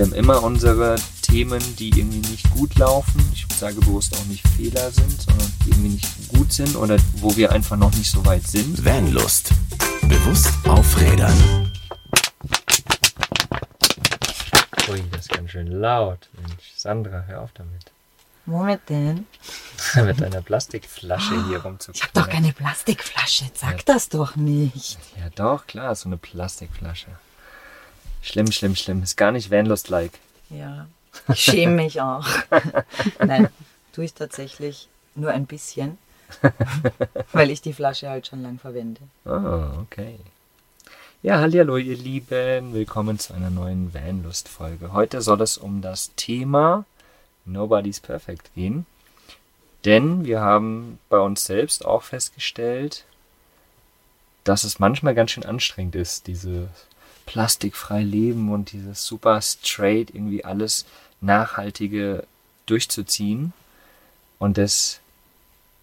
Wir haben immer unsere Themen, die irgendwie nicht gut laufen. Ich sage bewusst auch nicht Fehler sind, sondern die irgendwie nicht gut sind oder wo wir einfach noch nicht so weit sind. Vanlust. Bewusst aufrädern. Ui, das ist ganz schön laut. Mensch, Sandra, hör auf damit. Womit denn? Mit deiner Plastikflasche hier rumzukommen. Ich hab doch keine Plastikflasche. Sag das doch nicht. Ja doch, klar, so eine Plastikflasche. Schlimm, schlimm, schlimm. Ist gar nicht Vanlust-like. Ja. Ich schäme mich auch. Nein, tue ich tatsächlich nur ein bisschen, weil ich die Flasche halt schon lang verwende. Ah, okay. Ja, hallo ihr Lieben. Willkommen zu einer neuen Vanlust-Folge. Heute soll es um das Thema Nobody's Perfect gehen. Denn wir haben bei uns selbst auch festgestellt, dass es manchmal ganz schön anstrengend ist, dieses plastikfrei leben und dieses super straight irgendwie alles nachhaltige durchzuziehen. Und das,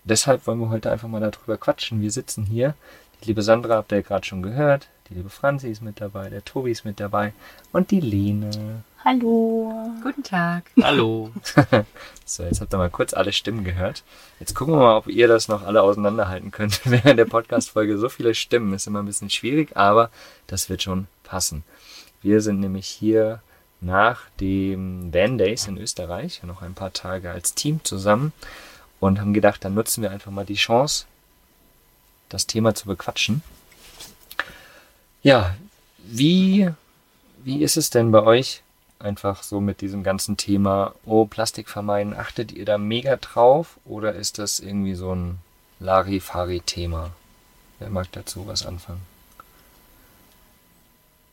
deshalb wollen wir heute einfach mal darüber quatschen. Wir sitzen hier. Die liebe Sandra habt ihr ja gerade schon gehört. Die liebe Franzi ist mit dabei, der Tobi ist mit dabei und die Lene. Hallo. Guten Tag. Hallo. so, jetzt habt ihr mal kurz alle Stimmen gehört. Jetzt gucken wir mal, ob ihr das noch alle auseinanderhalten könnt. Während der Podcast-Folge so viele Stimmen ist immer ein bisschen schwierig, aber das wird schon passen. Wir sind nämlich hier nach dem Van Days in Österreich, noch ein paar Tage als Team zusammen und haben gedacht, dann nutzen wir einfach mal die Chance, das Thema zu bequatschen. Ja, wie, wie ist es denn bei euch einfach so mit diesem ganzen Thema, oh, Plastik vermeiden, achtet ihr da mega drauf oder ist das irgendwie so ein Larifari-Thema? Wer mag dazu was anfangen?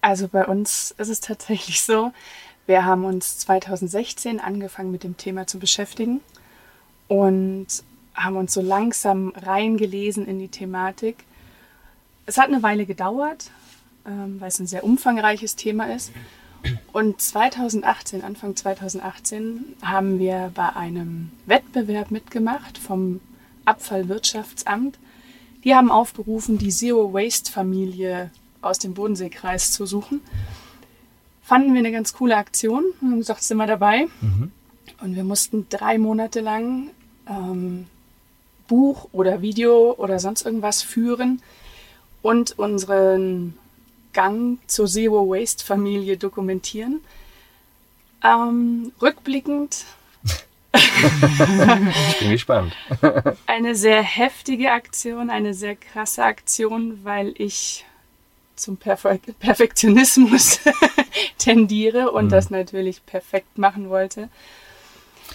Also bei uns ist es tatsächlich so, wir haben uns 2016 angefangen mit dem Thema zu beschäftigen und haben uns so langsam reingelesen in die Thematik. Es hat eine Weile gedauert, ähm, weil es ein sehr umfangreiches Thema ist. Und 2018, Anfang 2018, haben wir bei einem Wettbewerb mitgemacht vom Abfallwirtschaftsamt. Die haben aufgerufen, die Zero Waste Familie aus dem Bodenseekreis zu suchen. Fanden wir eine ganz coole Aktion und haben gesagt, sind wir dabei. Mhm. Und wir mussten drei Monate lang ähm, Buch oder Video oder sonst irgendwas führen und unseren Gang zur Zero Waste Familie dokumentieren. Ähm, rückblickend. ich bin gespannt. eine sehr heftige Aktion, eine sehr krasse Aktion, weil ich zum Perfe Perfektionismus tendiere und mhm. das natürlich perfekt machen wollte.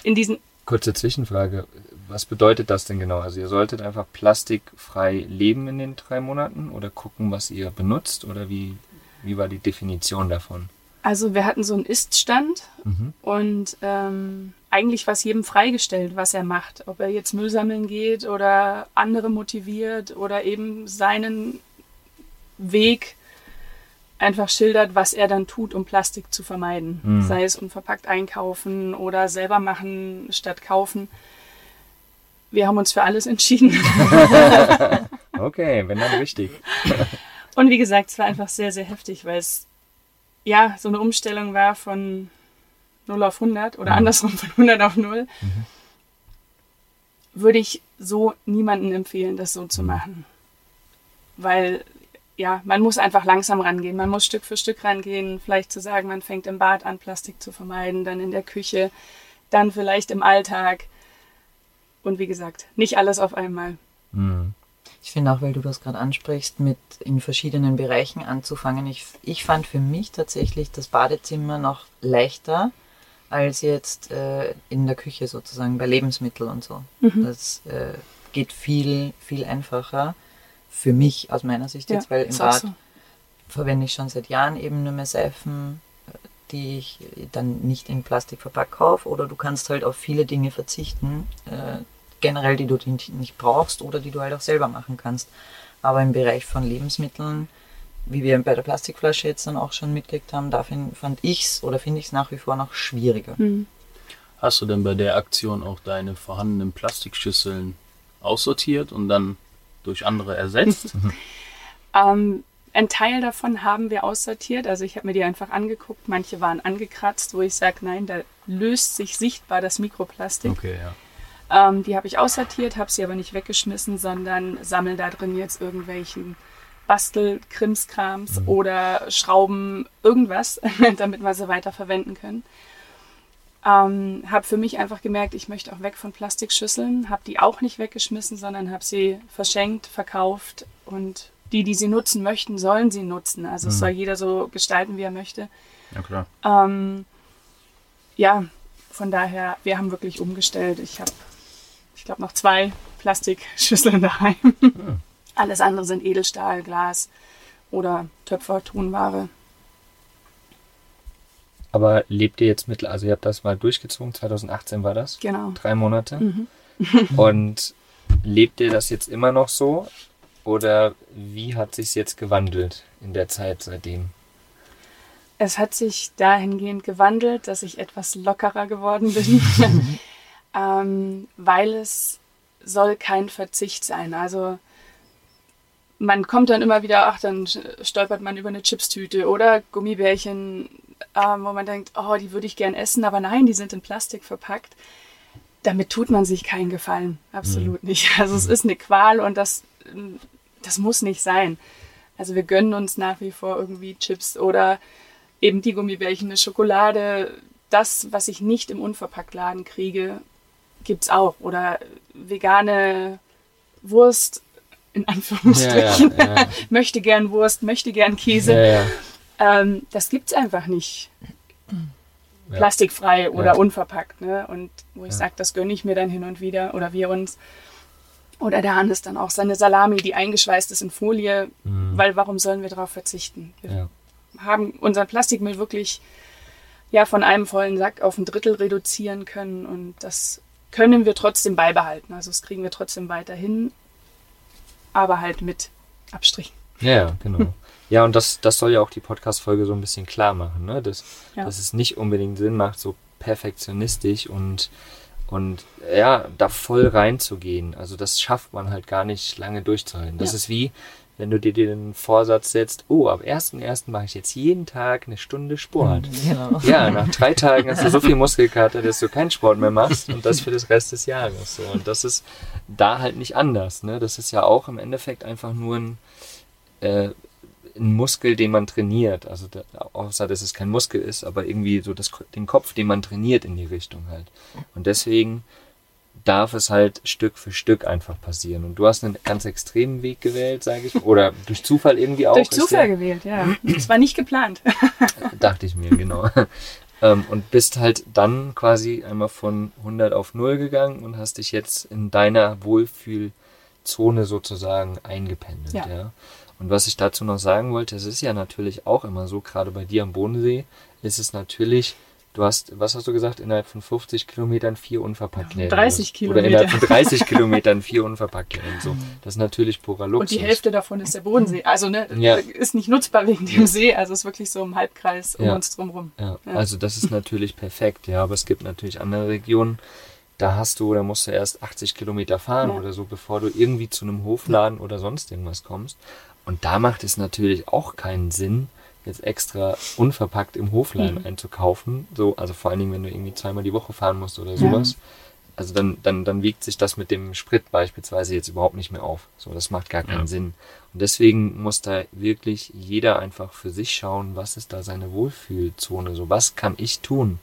In diesen Kurze Zwischenfrage. Was bedeutet das denn genau? Also ihr solltet einfach plastikfrei leben in den drei Monaten oder gucken, was ihr benutzt oder wie, wie war die Definition davon? Also wir hatten so einen Iststand mhm. und ähm, eigentlich war es jedem freigestellt, was er macht. Ob er jetzt Müll sammeln geht oder andere motiviert oder eben seinen Weg einfach schildert, was er dann tut, um Plastik zu vermeiden. Mhm. Sei es unverpackt einkaufen oder selber machen statt kaufen. Wir haben uns für alles entschieden. okay, wenn dann richtig. Und wie gesagt, es war einfach sehr, sehr heftig, weil es ja so eine Umstellung war von 0 auf 100 oder mhm. andersrum von 100 auf 0. Mhm. Würde ich so niemandem empfehlen, das so zu mhm. machen. Weil ja, man muss einfach langsam rangehen. Man muss Stück für Stück rangehen. Vielleicht zu sagen, man fängt im Bad an, Plastik zu vermeiden, dann in der Küche, dann vielleicht im Alltag. Und wie gesagt, nicht alles auf einmal. Mhm. Ich finde auch, weil du das gerade ansprichst, mit in verschiedenen Bereichen anzufangen. Ich, ich fand für mich tatsächlich das Badezimmer noch leichter als jetzt äh, in der Küche sozusagen bei Lebensmitteln und so. Mhm. Das äh, geht viel, viel einfacher für mich aus meiner Sicht jetzt, ja, weil im Bad so. verwende ich schon seit Jahren eben nur mehr Seifen, die ich dann nicht in Plastik verpackt kaufe oder du kannst halt auf viele Dinge verzichten, äh, generell die du nicht brauchst oder die du halt auch selber machen kannst. Aber im Bereich von Lebensmitteln, wie wir bei der Plastikflasche jetzt dann auch schon mitgekriegt haben, da find, fand ich's oder finde ich es nach wie vor noch schwieriger. Mhm. Hast du denn bei der Aktion auch deine vorhandenen Plastikschüsseln aussortiert und dann durch andere ersetzt? ähm, Ein Teil davon haben wir aussortiert. Also ich habe mir die einfach angeguckt. Manche waren angekratzt, wo ich sage, nein, da löst sich sichtbar das Mikroplastik. Okay, ja. Ähm, die habe ich aussortiert, habe sie aber nicht weggeschmissen, sondern sammle da drin jetzt irgendwelchen Bastel-Krimskrams oder Schrauben, irgendwas, damit wir sie weiter verwenden können. Ähm, habe für mich einfach gemerkt, ich möchte auch weg von Plastikschüsseln, habe die auch nicht weggeschmissen, sondern habe sie verschenkt, verkauft und die, die sie nutzen möchten, sollen sie nutzen. Also es soll jeder so gestalten, wie er möchte. Ja, klar. Ähm, ja, von daher, wir haben wirklich umgestellt. Ich habe, ich glaube, noch zwei Plastikschüsseln daheim. Alles andere sind Edelstahl, Glas oder Töpfer, Tonware. Aber lebt ihr jetzt mit, also ihr habt das mal durchgezogen, 2018 war das? Genau. Drei Monate. Und lebt ihr das jetzt immer noch so? Oder wie hat sich jetzt gewandelt in der Zeit seitdem? Es hat sich dahingehend gewandelt, dass ich etwas lockerer geworden bin, ähm, weil es soll kein Verzicht sein. Also man kommt dann immer wieder, ach, dann stolpert man über eine Chipstüte oder Gummibärchen, ähm, wo man denkt, oh, die würde ich gern essen, aber nein, die sind in Plastik verpackt. Damit tut man sich keinen Gefallen, absolut nicht. Also es ist eine Qual und das, das muss nicht sein. Also wir gönnen uns nach wie vor irgendwie Chips oder eben die Gummibärchen, eine Schokolade. Das, was ich nicht im Unverpacktladen kriege, gibt's auch. Oder vegane Wurst, in Anführungsstrichen. Ja, ja, ja. möchte gern Wurst, möchte gern Käse. Ähm, das gibt's einfach nicht. Ja. Plastikfrei oder Ja. unverpackt. Ne? Und wo ich Ja. sage, das gönne ich mir dann hin und wieder oder wir uns. Oder der Hannes dann auch seine Salami, die eingeschweißt ist in Folie, Mhm. weil warum sollen wir darauf verzichten? Wir haben unseren Plastikmüll wirklich ja von einem vollen Sack auf ein Drittel reduzieren können und das können wir trotzdem beibehalten. Also das kriegen wir trotzdem weiterhin, aber halt mit Abstrichen. Ja, genau. Ja, und das, das soll ja auch die Podcast-Folge so ein bisschen klar machen, ne? Dass, Ja. dass es nicht unbedingt Sinn macht, so perfektionistisch und, und ja, da voll reinzugehen. Also das schafft man halt gar nicht lange durchzuhalten. Das Ja. ist wie, wenn du dir den Vorsatz setzt, oh, ab 1.1. mache ich jetzt jeden Tag eine Stunde Sport. Genau. Ja, nach drei Tagen hast du so viel Muskelkater, dass du keinen Sport mehr machst und das für das Rest des Jahres. So. Und das ist da halt nicht anders. Ne? Das ist ja auch im Endeffekt einfach nur ein, äh, ein Muskel, den man trainiert. Also da, außer dass es kein Muskel ist, aber irgendwie so das, den Kopf, den man trainiert in die Richtung halt. Und deswegen darf es halt Stück für Stück einfach passieren. Und du hast einen ganz extremen Weg gewählt, sage ich. Oder durch Zufall irgendwie auch. Durch Zufall der- gewählt, ja. Das war nicht geplant. Dachte ich mir, genau. ähm, und bist halt dann quasi einmal von 100 auf 0 gegangen und hast dich jetzt in deiner Wohlfühlzone sozusagen eingependelt. Ja. Ja. Und was ich dazu noch sagen wollte, es ist ja natürlich auch immer so, gerade bei dir am Bodensee, ist es natürlich, du hast, was hast du gesagt, innerhalb von 50 Kilometern vier unverpackt Läden. 30 Oder innerhalb Kilometer. von 30 Kilometern vier unverpackt Läden. So. Das ist natürlich purer Luxus. Und die Hälfte davon ist der Bodensee. Also ne, Ja. ist nicht nutzbar wegen dem See. Also es ist wirklich so im Halbkreis um Ja. uns drumherum. Ja, Ja. also das ist natürlich perfekt, ja, aber es gibt natürlich andere Regionen, da hast du, da musst du erst 80 Kilometer fahren Ja. oder so, bevor du irgendwie zu einem Hofladen oder sonst irgendwas kommst. Und da macht es natürlich auch keinen Sinn, jetzt extra unverpackt im Hofladen Mhm. einzukaufen. So, also vor allen Dingen, wenn du irgendwie zweimal die Woche fahren musst oder sowas. Also dann, dann, dann wiegt sich das mit dem Sprit beispielsweise jetzt überhaupt nicht mehr auf. So, das macht gar keinen Ja. Sinn. Und deswegen muss da wirklich jeder einfach für sich schauen, was ist da seine Wohlfühlzone? So, was kann ich tun?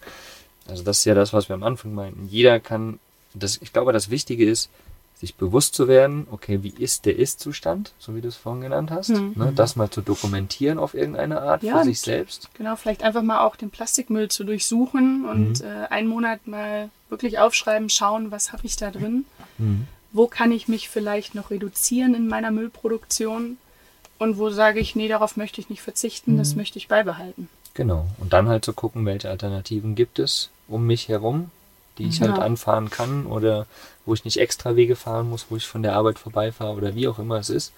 Also das ist ja das, was wir am Anfang meinten. Jeder kann, das, ich glaube, das Wichtige ist, sich bewusst zu werden, okay, wie ist der Ist-Zustand, so wie du es vorhin genannt hast, Mhm. ne, das mal zu dokumentieren auf irgendeine Art Ja, für sich selbst. Genau, vielleicht einfach mal auch den Plastikmüll zu durchsuchen und Mhm. äh, einen Monat mal wirklich aufschreiben, schauen, was habe ich da drin? Mhm. Wo kann ich mich vielleicht noch reduzieren in meiner Müllproduktion? Und wo sage ich, nee, darauf möchte ich nicht verzichten, das möchte ich beibehalten. Genau. Und dann halt zu gucken, welche Alternativen gibt es um mich herum, die ich halt Genau. anfahren kann oder wo ich nicht extra Wege fahren muss, wo ich von der Arbeit vorbeifahre oder wie auch immer es ist.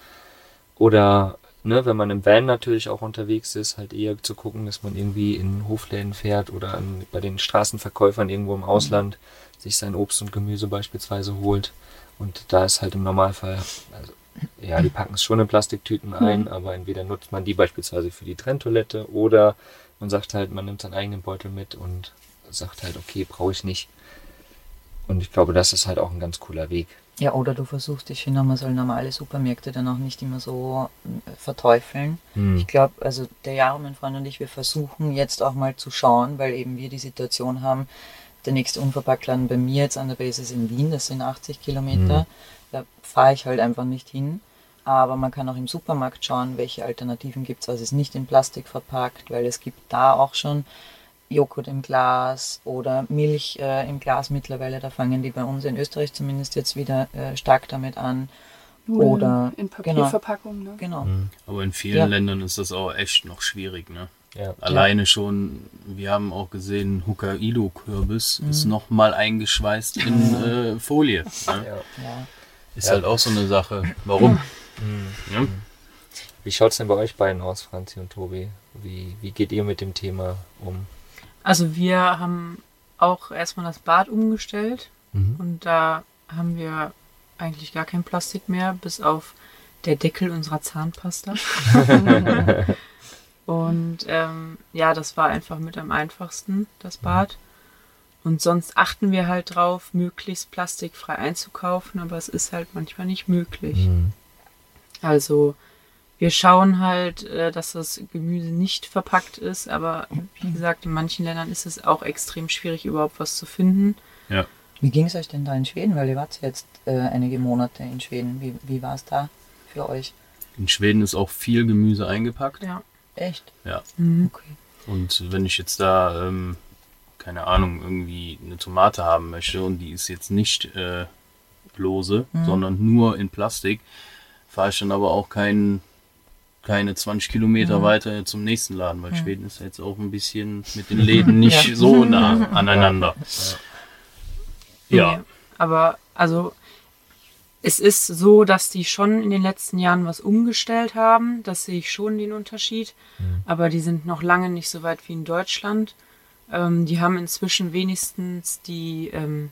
Oder, ne, wenn man im Van natürlich auch unterwegs ist, halt eher zu gucken, dass man irgendwie in Hofläden fährt oder an, bei den Straßenverkäufern irgendwo im Ausland sich sein Obst und Gemüse beispielsweise holt. Und da ist halt im Normalfall, also ja, die packen es schon in Plastiktüten ein, aber entweder nutzt man die beispielsweise für die Trenntoilette oder man sagt halt, man nimmt seinen eigenen Beutel mit und sagt halt, okay, brauche ich nicht. Und ich glaube, das ist halt auch ein ganz cooler Weg. Ja, oder du versuchst, ich finde, man soll normale Supermärkte dann auch nicht immer so äh, verteufeln. Hm. Ich glaube, also der Jaro, mein Freund und ich, wir versuchen jetzt auch mal zu schauen, weil eben wir die Situation haben, der nächste Unverpacktladen bei mir jetzt an der Base ist in Wien, das sind 80 Kilometer. Da fahre ich halt einfach nicht hin. Aber man kann auch im Supermarkt schauen, welche Alternativen gibt es, was ist nicht in Plastik verpackt, weil es gibt da auch schon Joghurt im Glas oder Milch äh, im Glas mittlerweile. Da fangen die bei uns in Österreich zumindest jetzt wieder äh, stark damit an. Nudeln Oder- in Papierverpackung. Ne? Genau. Aber in vielen Ja. Ländern ist das auch echt noch schwierig, ne? Ja. Alleine schon, wir haben auch gesehen, Hokkaido-Kürbis ist Mhm. nochmal eingeschweißt in äh, Folie. Ne? Ja. Ja. Ist Ja. halt auch so eine Sache. Warum? Hm. Ja? Wie schaut es denn bei euch beiden aus, Franzi und Tobi? Wie, wie geht ihr mit dem Thema um? Also wir haben auch erstmal das Bad umgestellt Mhm. und da haben wir eigentlich gar kein Plastik mehr, bis auf der Deckel unserer Zahnpasta. und ähm, ja, das war einfach mit am einfachsten, das Bad. Und sonst achten wir halt drauf, möglichst plastikfrei einzukaufen, aber es ist halt manchmal nicht möglich. Mhm. Also wir schauen halt, äh, dass das Gemüse nicht verpackt ist, aber wie gesagt, in manchen Ländern ist es auch extrem schwierig, überhaupt was zu finden. Wie ging es euch denn da in Schweden? Weil ihr wart ja jetzt äh, einige Monate in Schweden. Wie, wie war es da für euch? In Schweden ist auch viel Gemüse eingepackt. Ja. Echt? Ja. Mhm. Okay. Und wenn ich jetzt da, ähm, keine Ahnung, irgendwie eine Tomate haben möchte und die ist jetzt nicht äh, lose, Mhm. sondern nur in Plastik, fahre ich dann aber auch kein, keine 20 Kilometer Mhm. weiter zum nächsten Laden, weil Schweden ist ja jetzt auch ein bisschen mit den Mhm. Läden nicht Ja. so nah aneinander. Ja. Nee, aber also es ist so, dass die schon in den letzten Jahren was umgestellt haben. Das sehe ich schon den Unterschied. Aber die sind noch lange nicht so weit wie in Deutschland. Ähm, die haben inzwischen wenigstens die, ähm,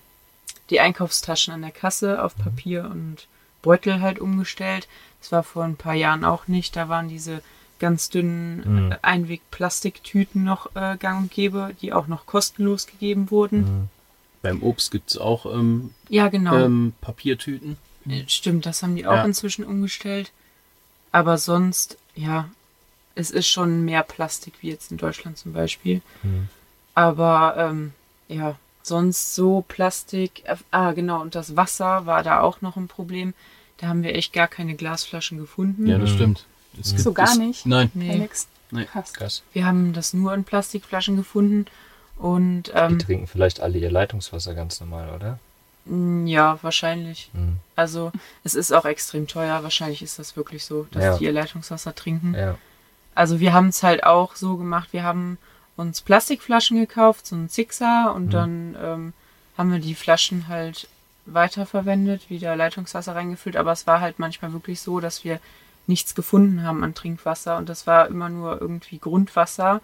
die Einkaufstaschen an der Kasse auf Papier und Beutel halt umgestellt. Das war vor ein paar Jahren auch nicht. Da waren diese ganz dünnen Mhm. äh, Einweg-Plastiktüten noch äh, gang und gäbe, die auch noch kostenlos gegeben wurden. Mhm. Beim Obst gibt es auch ähm, Ja, genau. ähm, Papiertüten. Äh, Stimmt, das haben die auch Ja. inzwischen umgestellt. Aber sonst, ja, es ist schon mehr Plastik wie jetzt in Deutschland zum Beispiel. Mhm. Aber ähm, ja, sonst so Plastik. äh, Ah, genau, und das Wasser war da auch noch ein Problem. Da haben wir echt gar keine Glasflaschen gefunden. Ja, das Mhm. stimmt. Es So gar es- nicht? Nein. Nee? Nee. Krass. Wir haben das nur in Plastikflaschen gefunden. Und Die ähm, trinken vielleicht alle ihr Leitungswasser ganz normal, oder? mh, ja, wahrscheinlich. Mhm. Also es ist auch extrem teuer. Wahrscheinlich ist das wirklich so, dass Ja. die ihr Leitungswasser trinken. Ja. Also wir haben es halt auch so gemacht, wir haben uns Plastikflaschen gekauft, so ein Sixer und Mhm. dann ähm, haben wir die Flaschen halt weiterverwendet, wieder Leitungswasser reingefüllt, aber es war halt manchmal wirklich so, dass wir nichts gefunden haben an Trinkwasser und das war immer nur irgendwie Grundwasser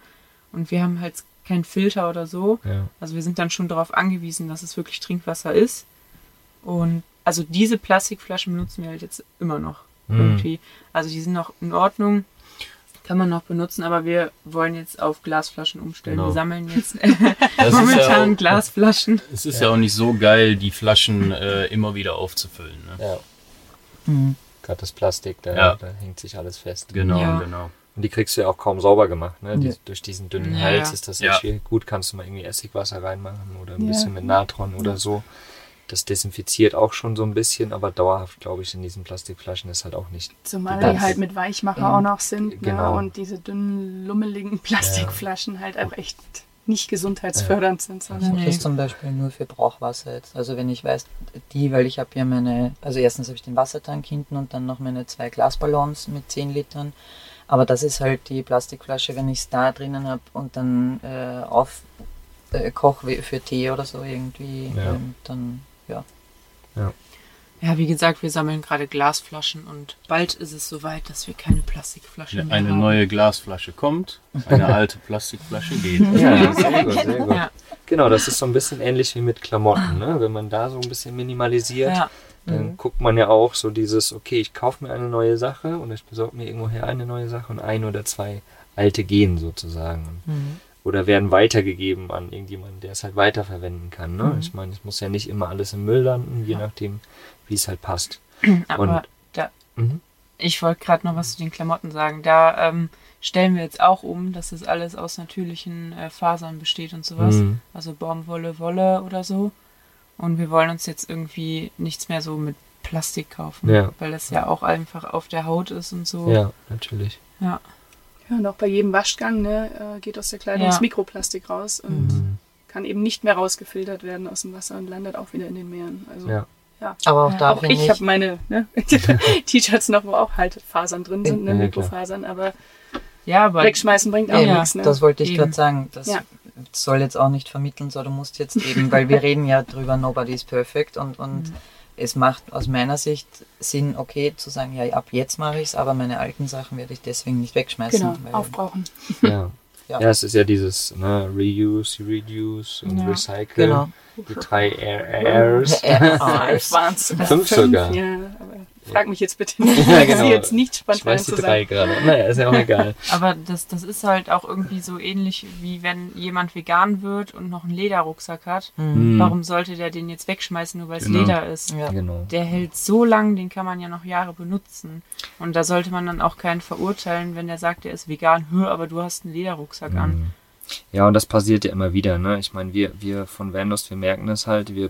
und wir haben halt keinen Filter oder so. Ja. Also wir sind dann schon darauf angewiesen, dass es wirklich Trinkwasser ist. Und also diese Plastikflaschen benutzen wir halt jetzt immer noch Mhm. irgendwie. Also die sind noch in Ordnung, kann man noch benutzen, aber wir wollen jetzt auf Glasflaschen umstellen. Genau. Wir sammeln jetzt momentan ja, auch, Glasflaschen. es ist ja. auch nicht so geil, die Flaschen äh, immer wieder aufzufüllen. Ne? ja. Mhm. Gerade das Plastik, da, Ja. da hängt sich alles fest. Genau, Ja. genau. Und die kriegst du ja auch kaum sauber gemacht, ne? Die, Ja. Durch diesen dünnen Ja, Hals ja. ist das Ja. ja schwierig. Gut, kannst du mal irgendwie Essigwasser reinmachen oder ein Ja. bisschen mit Natron oder so. Das desinfiziert auch schon so ein bisschen, aber dauerhaft, glaube ich, in diesen Plastikflaschen ist halt auch nicht. Zumal Das- die halt mit Weichmacher Ja. auch noch sind. Genau. Ne? Und diese dünnen, lummeligen Plastikflaschen halt einfach echt nicht gesundheitsfördernd sind. Ich Sondern mache das zum Beispiel nur für Brauchwasser jetzt. Also wenn ich weiß, die, weil ich habe ja meine, also erstens habe ich den Wassertank hinten und dann noch meine zwei Glasballons mit 10 Litern. Aber das ist halt die Plastikflasche, wenn ich es da drinnen habe und dann äh, auf äh, für Tee oder so irgendwie, Ja. ähm, dann ja. Ja, wie gesagt, wir sammeln gerade Glasflaschen und bald ist es soweit, dass wir keine Plastikflaschen mehr Eine haben. neue Glasflasche kommt, eine alte Plastikflasche geht. Ja, sehr gut, sehr gut. Ja. Genau, das ist so ein bisschen ähnlich wie mit Klamotten, ne? Wenn man da so ein bisschen minimalisiert, Ja, dann Mhm. guckt man ja auch so dieses, okay, ich kaufe mir eine neue Sache und ich besorge mir irgendwoher eine neue Sache und ein oder zwei alte gehen sozusagen. Mhm. Oder werden weitergegeben an irgendjemanden, der es halt weiterverwenden kann. Ne? Mhm. Ich meine, es muss ja nicht immer alles im Müll landen, je nachdem, wie es halt passt. Aber Und- da, Mhm. ich wollte gerade noch was zu den Klamotten sagen. Da ähm, stellen wir jetzt auch um, dass das alles aus natürlichen äh, Fasern besteht und sowas. Mhm. Also Baumwolle, Wolle oder so. Und wir wollen uns jetzt irgendwie nichts mehr so mit Plastik kaufen, Ja. weil das ja auch einfach auf der Haut ist und so. Ja, natürlich. Ja. Ja, und auch bei jedem Waschgang ne, äh, geht aus der Kleidung Ja. das Mikroplastik raus und Mhm. kann eben nicht mehr rausgefiltert werden aus dem Wasser und landet auch wieder in den Meeren. Also Ja. ja. Aber auch da Auch ich ich, habe meine ne, T-Shirts noch, wo auch halt Fasern drin sind, ne. Mikrofasern, aber Ja, aber wegschmeißen bringt auch Eben, nichts. Ne? das wollte ich gerade sagen. Das Ja. soll jetzt auch nicht vermitteln, so du musst jetzt eben, weil wir reden ja drüber, nobody is perfect und, und Mhm. Es macht aus meiner Sicht Sinn, okay, zu sagen, ja, ab jetzt mache ich es, aber meine alten Sachen werde ich deswegen nicht wegschmeißen. genau, weil, aufbrauchen. Ja. Ja. ja. es ist ja dieses ne, Reuse, Reduce und Ja. Recycle. Genau. Die drei R- Rs. RRs. waren's. Fünf sogar. Ja, aber frag mich jetzt bitte nicht. Ja, genau. Sie jetzt nicht Ich spontan weiß die zu drei sagen. gerade. Naja, ist ja auch egal. Aber das, das ist halt auch irgendwie so ähnlich, wie wenn jemand vegan wird und noch einen Lederrucksack hat. Mhm. Warum sollte der den jetzt wegschmeißen, nur weil es Genau. Leder ist? Ja. Genau. Der hält so lang, den kann man ja noch Jahre benutzen. Und da sollte man dann auch keinen verurteilen, wenn der sagt, er ist vegan, hör, aber du hast einen Lederrucksack an. Mhm. Ja, und das passiert ja immer wieder. Ne? Ich meine, wir, wir von Vanlust, wir merken das halt. Wir,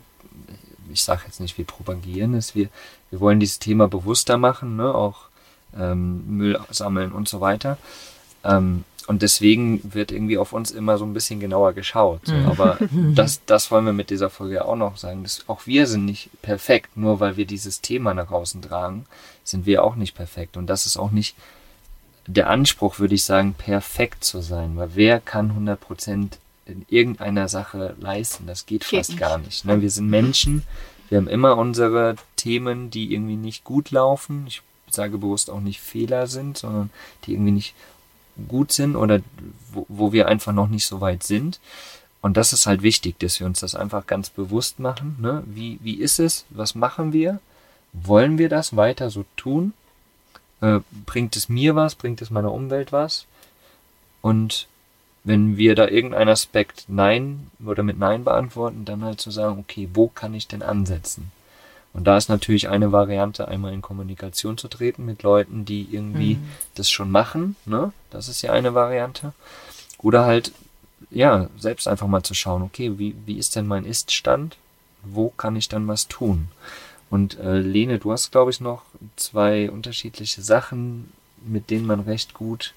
ich sage jetzt nicht, wir propagieren es. Wir, wir wollen dieses Thema bewusster machen, ne? auch ähm, Müll sammeln und so weiter. Ähm, und deswegen wird irgendwie auf uns immer so ein bisschen genauer geschaut. So. Mhm. Aber das, das wollen wir mit dieser Folge auch noch sagen. Dass auch wir sind nicht perfekt, nur weil wir dieses Thema nach außen tragen, sind wir auch nicht perfekt. Und das ist auch nicht der Anspruch, würde ich sagen, perfekt zu sein. Weil wer kann 100% in irgendeiner Sache leisten? Das geht, Geht fast nicht. gar nicht. Ne? Wir sind Menschen. Wir haben immer unsere Themen, die irgendwie nicht gut laufen. Ich sage bewusst auch nicht Fehler sind, sondern die irgendwie nicht gut sind oder wo, wo wir einfach noch nicht so weit sind. Und das ist halt wichtig, dass wir uns das einfach ganz bewusst machen. Ne? Wie, wie ist es? Was machen wir? Wollen wir das weiter so tun? Äh, bringt es mir was? Bringt es meiner Umwelt was? Und wenn wir da irgendeinen Aspekt Nein oder mit Nein beantworten, dann halt zu sagen, okay, wo kann ich denn ansetzen? Und da ist natürlich eine Variante, einmal in Kommunikation zu treten mit Leuten, die irgendwie Mhm. das schon machen. Ne? Das ist ja eine Variante. Oder halt, ja, selbst einfach mal zu schauen, okay, wie, wie ist denn mein Ist-Stand? Wo kann ich dann was tun? Und äh, Lene, du hast, glaube ich, noch zwei unterschiedliche Sachen, mit denen man recht gut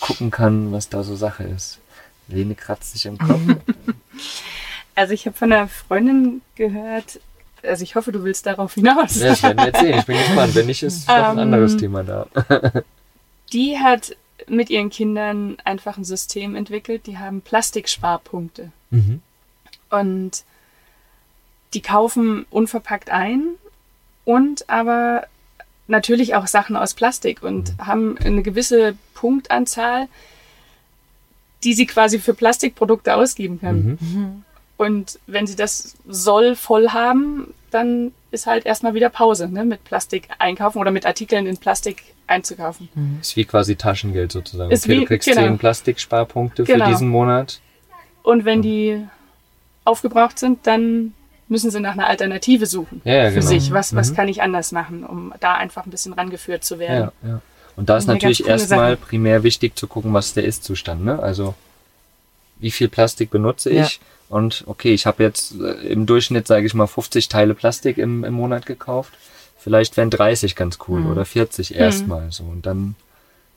gucken kann, was da so Sache ist. Lene kratzt sich im Kopf. Also ich habe von einer Freundin gehört, also ich hoffe, du willst darauf hinaus. ja, wir jetzt sehen. Ich bin gespannt. Wenn nicht, ist noch ein Ähm, anderes Thema da. Die hat mit ihren Kindern einfach ein System entwickelt, die haben Plastiksparpunkte. Mhm. Und die kaufen unverpackt ein und aber natürlich auch Sachen aus Plastik und haben eine gewisse Punktanzahl, die sie quasi für Plastikprodukte ausgeben können. Mhm. Und wenn sie das soll voll haben, dann ist halt erstmal wieder Pause ne, mit Plastik einkaufen oder mit Artikeln in Plastik einzukaufen. Ist wie quasi Taschengeld sozusagen. Ist okay, wie- du kriegst genau. 10 Plastiksparpunkte Genau. für diesen Monat. Und wenn die aufgebraucht sind, dann müssen sie nach einer Alternative suchen Ja, ja, für genau. sich. Was, was Mhm. kann ich anders machen, um da einfach ein bisschen rangeführt zu werden. Ja, ja. Und da ist Eine natürlich erstmal primär wichtig zu gucken, was der Ist-Zustand. Ne? Also wie viel Plastik benutze ich? Und okay, ich habe jetzt äh, im Durchschnitt, sage ich mal, 50 Teile Plastik im, im Monat gekauft. Vielleicht wären 30 ganz cool Mhm. oder 40 erstmal so. Und dann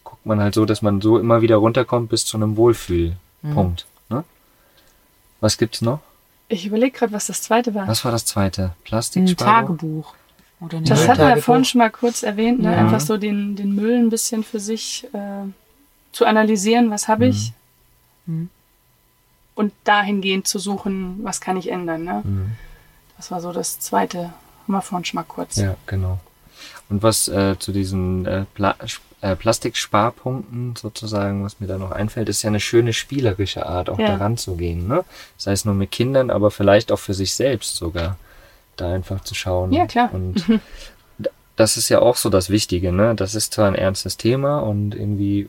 guckt man halt so, dass man so immer wieder runterkommt bis zu einem Wohlfühlpunkt. Ne? Was gibt's noch? Ich überlege gerade, was das zweite war. Was war das zweite? Ein Plastiksparbuch? Tagebuch. Oder nicht? Das Ja, hatten wir vorhin schon mal kurz erwähnt, ne? Ja. einfach so den, den Müll ein bisschen für sich äh, zu analysieren, was habe ich Mhm. und dahingehend zu suchen, was kann ich ändern. Ne? Mhm. Das war so das zweite, haben wir vorhin schon mal kurz. Ja, genau. Und was äh, zu diesen äh, äh, Plastiksparpunkten sozusagen, was mir da noch einfällt, ist ja eine schöne spielerische Art, auch Ja. daran zu gehen. Ne? Sei es nur mit Kindern, aber vielleicht auch für sich selbst sogar. da einfach zu schauen. Ja, klar. Und das ist ja auch so das Wichtige, ne? Das ist zwar ein ernstes Thema und irgendwie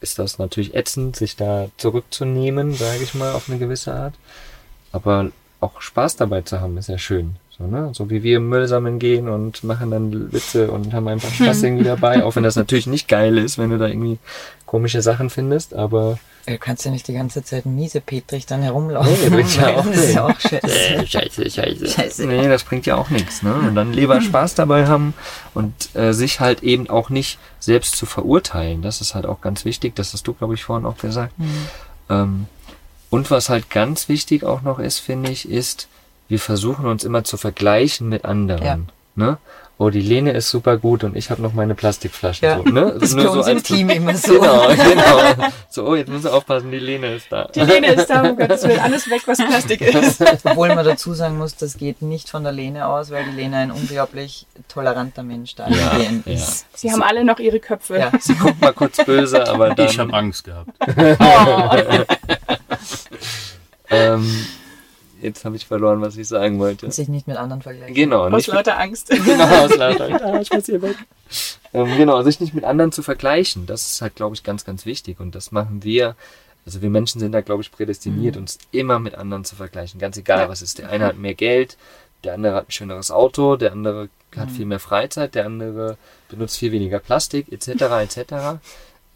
ist das natürlich ätzend, sich da zurückzunehmen, sage ich mal, auf eine gewisse Art. Aber auch Spaß dabei zu haben, ist ja schön. So, ne? so wie wir im Müll sammeln gehen und machen dann Witze und haben einfach Spaß irgendwie dabei, auch wenn das natürlich nicht geil ist, wenn du da irgendwie komische Sachen findest, aber Du kannst ja nicht die ganze Zeit miese Petrich dann herumlaufen. Nee, bringt ja auch das ist ja auch scheiße. äh, scheiße, scheiße. Scheiße. Nee, das bringt ja auch nichts, ne? Und dann lieber Spaß dabei haben und äh, sich halt eben auch nicht selbst zu verurteilen. Das ist halt auch ganz wichtig, das hast du, glaube ich, vorhin auch gesagt. Ähm, und was halt ganz wichtig auch noch ist, finde ich, ist, wir versuchen uns immer zu vergleichen mit anderen. Ja. Ne? Oh, die Lene ist super gut und ich habe noch meine Plastikflaschen. Ja, so, ne? das ist Nur bei uns im als- Team immer so. Genau, genau. So, oh, jetzt muss du aufpassen, die Lene ist da. Die Lene ist da, um Gottes Willen, alles weg, was Plastik ist. Obwohl man dazu sagen muss, das geht nicht von der Lene aus, weil die Lene ein unglaublich toleranter Mensch da Ja, ja, ja. ist. Sie haben alle noch ihre Köpfe. Ja. Sie guckt mal kurz böse, aber dann. Ich habe Angst gehabt. ähm, jetzt habe ich verloren, was ich sagen wollte. Sich nicht mit anderen vergleichen. Genau, Aus nicht lauter Angst. genau, aus lauter. Ah, ich muss hier weg. Ähm, genau, sich nicht mit anderen zu vergleichen, das ist halt, glaube ich, ganz, ganz wichtig. Und das machen wir. Also wir Menschen sind da, glaube ich, prädestiniert, uns immer mit anderen zu vergleichen. Ganz egal, Ja. was ist. Der eine hat mehr Geld, der andere hat ein schöneres Auto, der andere hat viel mehr Freizeit, der andere benutzt viel weniger Plastik, etc., etc.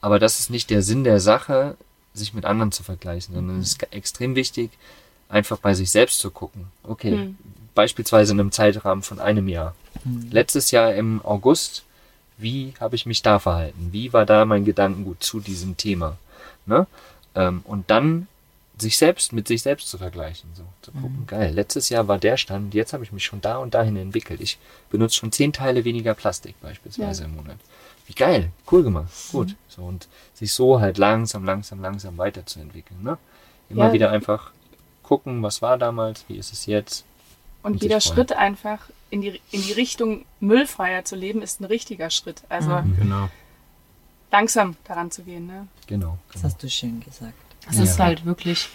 Aber das ist nicht der Sinn der Sache, sich mit anderen zu vergleichen, sondern es ist ge- extrem wichtig, einfach bei sich selbst zu gucken. Okay, Hm. beispielsweise in einem Zeitrahmen von einem Jahr. Letztes Jahr im August, wie habe ich mich da verhalten? Wie war da mein Gedankengut zu diesem Thema? Ne? Ähm, und dann sich selbst mit sich selbst zu vergleichen. So, zu gucken, geil, letztes Jahr war der Stand, jetzt habe ich mich schon da und dahin entwickelt. Ich benutze schon zehn Teile weniger Plastik beispielsweise im Monat. Wie geil, cool gemacht, gut. So, und sich so halt langsam, langsam, langsam weiterzuentwickeln. Ne? Immer Ja. wieder einfach gucken, was war damals, wie ist es jetzt. Und Und jeder. Schritt einfach in die, in die Richtung müllfreier zu leben, ist ein richtiger Schritt. Also Genau. langsam daran zu gehen. Ne? Genau. Das hast du schön gesagt. Es Ja. ist halt wirklich,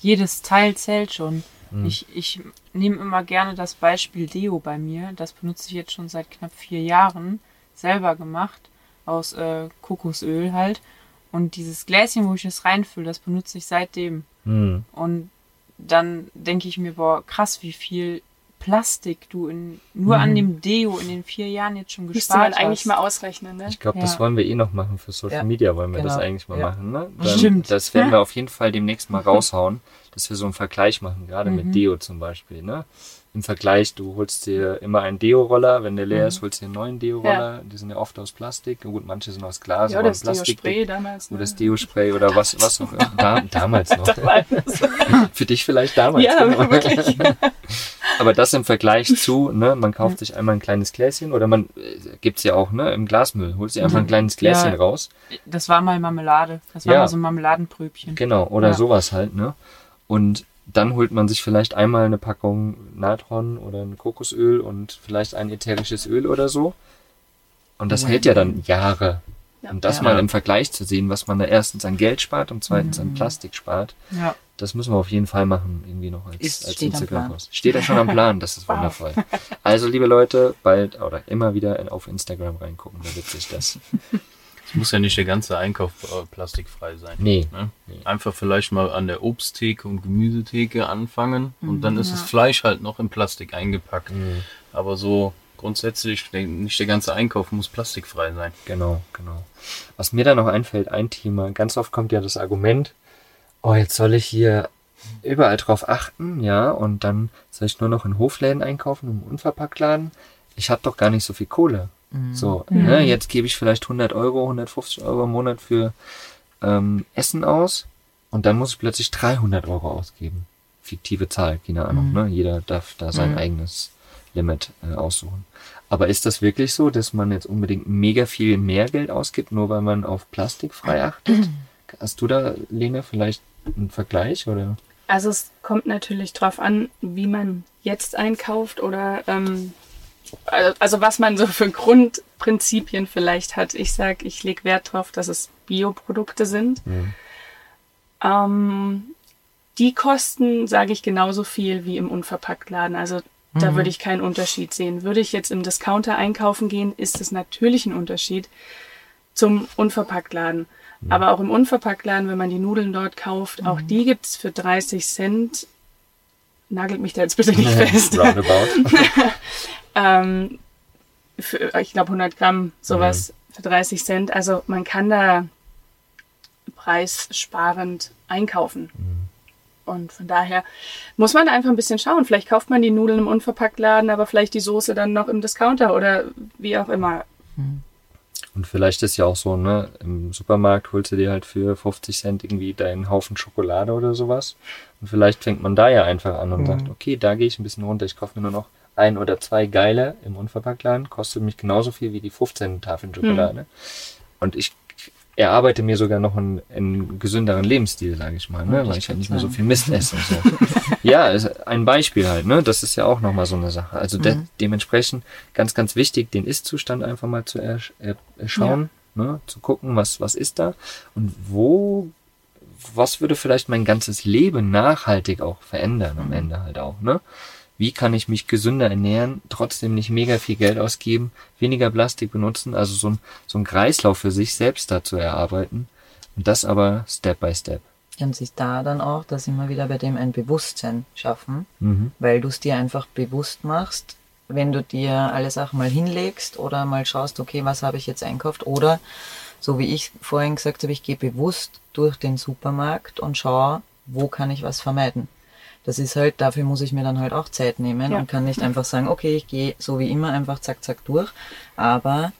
jedes Teil zählt schon. Mhm. Ich, ich nehme immer gerne das Beispiel Deo bei mir. Das benutze ich jetzt schon seit knapp vier Jahren. Selber gemacht. Aus äh, Kokosöl halt. Und dieses Gläschen, wo ich es reinfülle, das benutze ich seitdem. Hm. Und dann denke ich mir, boah, krass, wie viel Plastik du in, nur an dem Deo in den vier Jahren jetzt schon Müsste man gespart eigentlich hast. mal ausrechnen. Ne? Ich glaube, das Ja. wollen wir eh noch machen für Social Ja, Media, wollen wir das genau. eigentlich mal Ja. machen, ne? Stimmt. Das werden wir auf jeden Fall demnächst mal raushauen, dass wir so einen Vergleich machen, gerade Mhm. mit Deo zum Beispiel, ne? Im Vergleich, du holst dir immer einen Deo-Roller, wenn der leer ist, holst dir einen neuen Deo-Roller, die sind ja oft aus Plastik, gut, manche sind aus Glas, Ja, aber das Plastik. Deo-Spray damals. Oder Ne? das Deo-Spray oder was, was auch immer. Da, damals noch. Damals. Für dich vielleicht damals. Ja, genau. wirklich. Aber das im Vergleich zu, ne, man kauft sich einmal ein kleines Gläschen oder man äh, gibt's ja auch, ne, im Glasmüll, holst dir einfach ein kleines Gläschen Ja. raus. Das war mal Marmelade. Das war Ja. mal so ein Marmeladenpröbchen. Genau, oder Ja. sowas halt, ne? Und dann holt man sich vielleicht einmal eine Packung Natron oder ein Kokosöl und vielleicht ein ätherisches Öl oder so. Und das Wow. hält ja dann Jahre. Ja. Und das Ja. mal im Vergleich zu sehen, was man da erstens an Geld spart und zweitens an Plastik spart, Ja. das müssen wir auf jeden Fall machen, irgendwie noch als, Ist- als steht Instagram-Post. Steht ja schon am Plan, das ist Wow. wundervoll. Also, liebe Leute, bald oder immer wieder auf Instagram reingucken, da wird sich das. Es muss ja nicht der ganze Einkauf äh, plastikfrei sein. Nee. Ne? Nee. Einfach vielleicht mal an der Obsttheke und Gemüsetheke anfangen und dann ist Ja. das Fleisch halt noch in Plastik eingepackt. Mhm. Aber so grundsätzlich, nicht der ganze Einkauf muss plastikfrei sein. Genau, genau. Was mir da noch einfällt, ein Thema, ganz oft kommt ja das Argument, oh, jetzt soll ich hier überall drauf achten, ja, und dann soll ich nur noch in Hofläden einkaufen, im Unverpacktladen. Ich habe doch gar nicht so viel Kohle. So, ne, jetzt gebe ich vielleicht 100 Euro, 150 Euro im Monat für ähm, Essen aus und dann muss ich plötzlich 300 Euro ausgeben. Fiktive Zahl, keine Ahnung, ne? Jeder darf da sein eigenes Limit äh, aussuchen. Aber ist das wirklich so, dass man jetzt unbedingt mega viel mehr Geld ausgibt, nur weil man auf plastikfrei achtet? Hast du da, Lene, vielleicht einen Vergleich oder? Also es kommt natürlich drauf an, wie man jetzt einkauft oder ähm, also also was man so für Grundprinzipien vielleicht hat. Ich sag, ich lege Wert drauf, dass es Bioprodukte sind. Mhm. Ähm, die kosten, sage ich, genauso viel wie im Unverpacktladen. Also Da würde ich keinen Unterschied sehen. Würde ich jetzt im Discounter einkaufen gehen, ist es natürlich ein Unterschied zum Unverpacktladen. Aber auch im Unverpacktladen, wenn man die Nudeln dort kauft, auch die gibt's für 30 Cent. Nagelt mich da jetzt bitte nicht fest. Roundabout. ähm, für, ich glaube 100 Gramm sowas für 30 Cent. Also man kann da preissparend einkaufen. Und von daher muss man da einfach ein bisschen schauen. Vielleicht kauft man die Nudeln im Unverpacktladen, aber vielleicht die Soße dann noch im Discounter oder wie auch immer. Und vielleicht ist ja auch so, ne, im Supermarkt holst du dir halt für 50 Cent irgendwie deinen Haufen Schokolade oder sowas. Und vielleicht fängt man da ja einfach an und sagt, okay, da gehe ich ein bisschen runter, ich kaufe mir nur noch ein oder zwei geile im Unverpacktladen, kostet mich genauso viel wie die 15 Tafeln Schokolade. Und ich erarbeite mir sogar noch einen, einen gesünderen Lebensstil, sage ich mal, ne? Wollte weil ich ja grad nicht mehr so viel Mist esse. und So. ja, ist ein Beispiel halt, ne? Das ist ja auch nochmal so eine Sache. Also de dementsprechend ganz, ganz wichtig, den Ist-Zustand einfach mal zu ersch- äh, schauen, ne? zu gucken, was, was ist da und wo, was würde vielleicht mein ganzes Leben nachhaltig auch verändern am Ende halt auch, ne? Wie kann ich mich gesünder ernähren, trotzdem nicht mega viel Geld ausgeben, weniger Plastik benutzen, also so ein, so ein Kreislauf für sich selbst da zu erarbeiten und das aber Step by Step. Und sich da dann auch, dass immer wieder bei dem ein Bewusstsein schaffen, Mhm. weil du es dir einfach bewusst machst, wenn du dir alle Sachen mal hinlegst oder mal schaust, okay, was habe ich jetzt einkauft oder so wie ich vorhin gesagt habe, ich gehe bewusst durch den Supermarkt und schaue, wo kann ich was vermeiden. Das ist halt, dafür muss ich mir dann halt auch Zeit nehmen Ja. und kann nicht einfach sagen, okay, ich gehe so wie immer einfach zack, zack durch, aber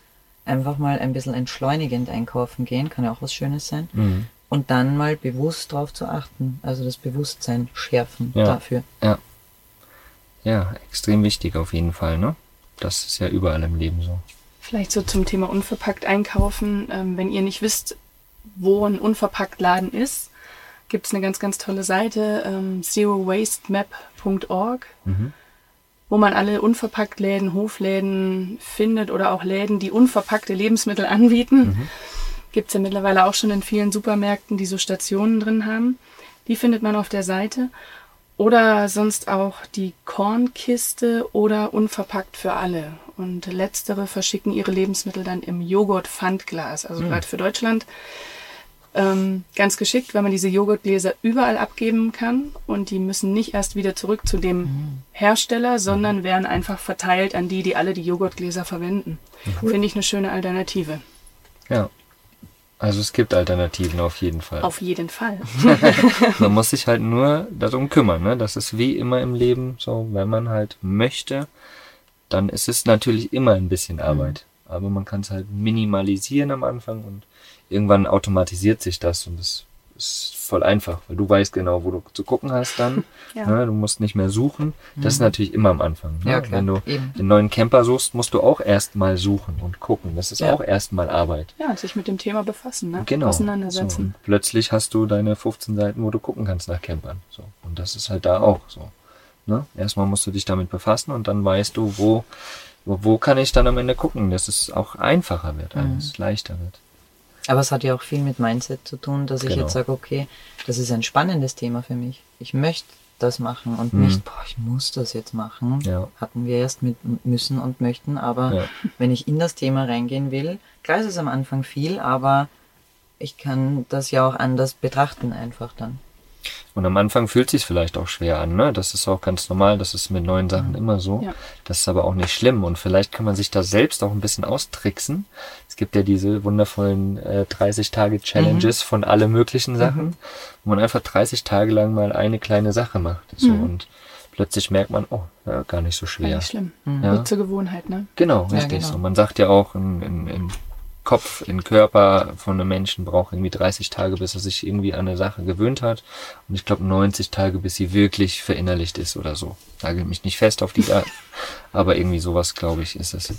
einfach mal ein bisschen entschleunigend einkaufen gehen, kann ja auch was Schönes sein. Mhm. Und dann mal bewusst darauf zu achten, also das Bewusstsein schärfen Ja. dafür. Ja. Ja, extrem wichtig auf jeden Fall, ne? Das ist ja überall im Leben so. Vielleicht so zum Thema unverpackt einkaufen. Ähm, wenn ihr nicht wisst, wo ein Unverpacktladen ist, gibt's eine ganz, ganz tolle Seite, ähm, zerowastemap.org, Mhm. wo man alle Unverpacktläden, Hofläden findet oder auch Läden, die unverpackte Lebensmittel anbieten. Gibt's ja mittlerweile auch schon in vielen Supermärkten, die so Stationen drin haben. Die findet man auf der Seite. Oder sonst auch die Kornkiste oder unverpackt für alle. Und letztere verschicken ihre Lebensmittel dann im Joghurt-Pfandglas. Also gerade für Deutschland ähm, ganz geschickt, weil man diese Joghurtgläser überall abgeben kann und die müssen nicht erst wieder zurück zu dem Hersteller, sondern werden einfach verteilt an die, die alle die Joghurtgläser verwenden. Finde ich eine schöne Alternative. Ja. Also es gibt Alternativen auf jeden Fall. Auf jeden Fall. Man muss sich halt nur darum kümmern, ne? Das ist wie immer im Leben so, wenn man halt möchte, dann ist es natürlich immer ein bisschen Arbeit. Aber man kann es halt minimalisieren am Anfang und irgendwann automatisiert sich das und das ist voll einfach, weil du weißt genau, wo du zu gucken hast dann. Ja. ne? Du musst nicht mehr suchen. Das ist natürlich immer am Anfang. Ne? Ja, klar, Wenn du eben. den neuen Camper suchst, musst du auch erstmal suchen und gucken. Das ist Ja. auch erstmal Arbeit. Ja, und sich mit dem Thema befassen, ne? Genau. So, Auseinandersetzen. und plötzlich hast du deine 15 Seiten, wo du gucken kannst nach Campern. So. Und das ist halt da auch so. Ne? Erstmal musst du dich damit befassen und dann weißt du, wo, wo, kann ich dann am Ende gucken, dass es auch einfacher wird, alles leichter wird. Aber es hat ja auch viel mit Mindset zu tun, dass ich Genau. jetzt sage, okay, das ist ein spannendes Thema für mich. Ich möchte das machen und Mhm. nicht, boah, ich muss das jetzt machen. Ja. Hatten wir erst mit müssen und möchten, aber Ja. wenn ich in das Thema reingehen will, klar ist es am Anfang viel, aber ich kann das ja auch anders betrachten einfach dann. Und am Anfang fühlt sich vielleicht auch schwer an, ne? Das ist auch ganz normal, das ist mit neuen Sachen immer so. Ja. Das ist aber auch nicht schlimm und vielleicht kann man sich da selbst auch ein bisschen austricksen. Es gibt ja diese wundervollen äh, 30-Tage-Challenges von alle möglichen Sachen, wo man einfach 30 Tage lang mal eine kleine Sache macht. So und plötzlich merkt man, oh, ja, gar nicht so Gar schwer. nicht schlimm. Ja. Wird zur Gewohnheit, ne? Genau, Ja, richtig. genau. So, man sagt ja auch, im, im, im Kopf, im Körper von einem Menschen braucht irgendwie 30 Tage, bis er sich irgendwie an eine Sache gewöhnt hat. Und ich glaube 90 Tage, bis sie wirklich verinnerlicht ist oder so. Nagel mich nicht fest auf die aber irgendwie sowas, glaube ich, ist es.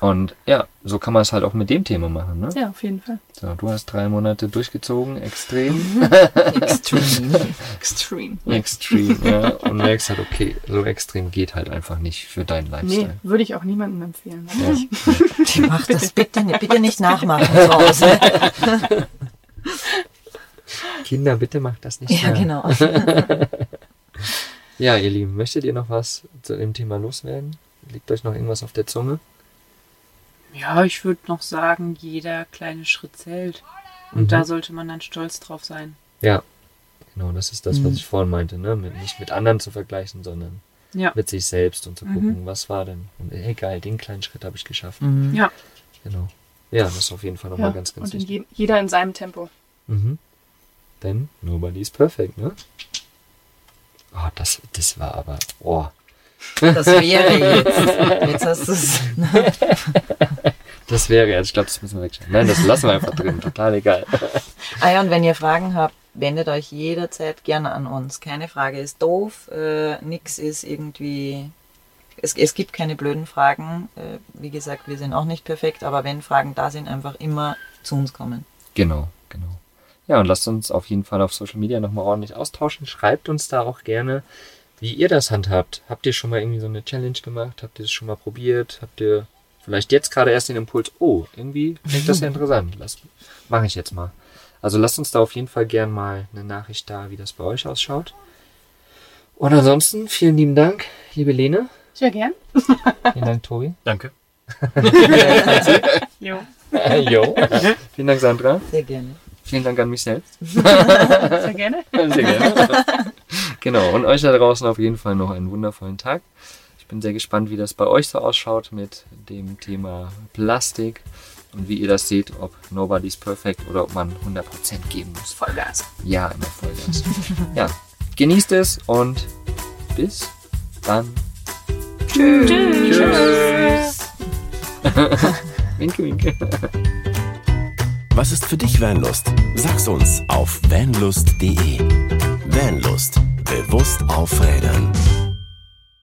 Und ja, so kann man es halt auch mit dem Thema machen. Ne? Ja, auf jeden Fall. So, du hast drei Monate durchgezogen, extrem, Extreme. Extreme. extrem, ja, und merkst halt, okay, so extrem geht halt einfach nicht für deinen Nee, Lifestyle. würde ich auch niemandem empfehlen. Ja. Mach das bitte, nicht- bitte nicht nachmachen zu Hause. Kinder, bitte macht das nicht. Ja, mehr. genau. Ja, ihr Lieben, möchtet ihr noch was zu dem Thema loswerden? Liegt euch noch irgendwas auf der Zunge? Ja, ich würde noch sagen, jeder kleine Schritt zählt. Und Mhm. da sollte man dann stolz drauf sein. Ja, genau, das ist das, was Mhm. ich vorhin meinte, ne? Mit, nicht mit anderen zu vergleichen, sondern Ja. mit sich selbst und zu Mhm. gucken, was war denn? Und hey, geil, den kleinen Schritt habe ich geschafft. Mhm. Ja. Genau. Ja, das ist auf jeden Fall nochmal Ja, ganz, ganz und wichtig. je, jeder in seinem Tempo. Mhm. Denn nobody's perfect, ne? Oh, das, das war aber. Oh. Das wäre jetzt. Jetzt hast du es. Das wäre jetzt, ich glaube, das müssen wir wegschneiden. Nein, das lassen wir einfach drin. Total egal. Ah ja, und wenn ihr Fragen habt, wendet euch jederzeit gerne an uns. Keine Frage ist doof, äh, nix ist irgendwie. Es, es gibt keine blöden Fragen. Äh, wie gesagt, wir sind auch nicht perfekt, aber wenn Fragen da sind, einfach immer zu uns kommen. Genau, genau. Ja, und lasst uns auf jeden Fall auf Social Media nochmal ordentlich austauschen. Schreibt uns da auch gerne, wie ihr das handhabt. Habt ihr schon mal irgendwie so eine Challenge gemacht? Habt ihr es schon mal probiert? Habt ihr vielleicht jetzt gerade erst den Impuls, oh, irgendwie klingt das ja interessant. Lass, mache ich jetzt mal. Also lasst uns da auf jeden Fall gern mal eine Nachricht da, wie das bei euch ausschaut. Und ansonsten, vielen lieben Dank, liebe Lene. Sehr gern. Vielen Dank, Tobi. Danke. Jo. jo. Vielen Dank, Sandra. Sehr gerne. Vielen Dank an mich selbst. Sehr gerne. Sehr gerne. Genau, und euch da draußen auf jeden Fall noch einen wundervollen Tag. Ich bin sehr gespannt, wie das bei euch so ausschaut mit dem Thema Plastik und wie ihr das seht, ob Nobody's Perfect oder ob man 100% geben muss. Vollgas. Ja, immer Vollgas. ja, genießt es und bis dann. Tschüss. Tschüss. winke, winke. Was ist für dich Vanlust? Sag's uns auf vanlust.de. Vanlust. Bewusst aufrädern.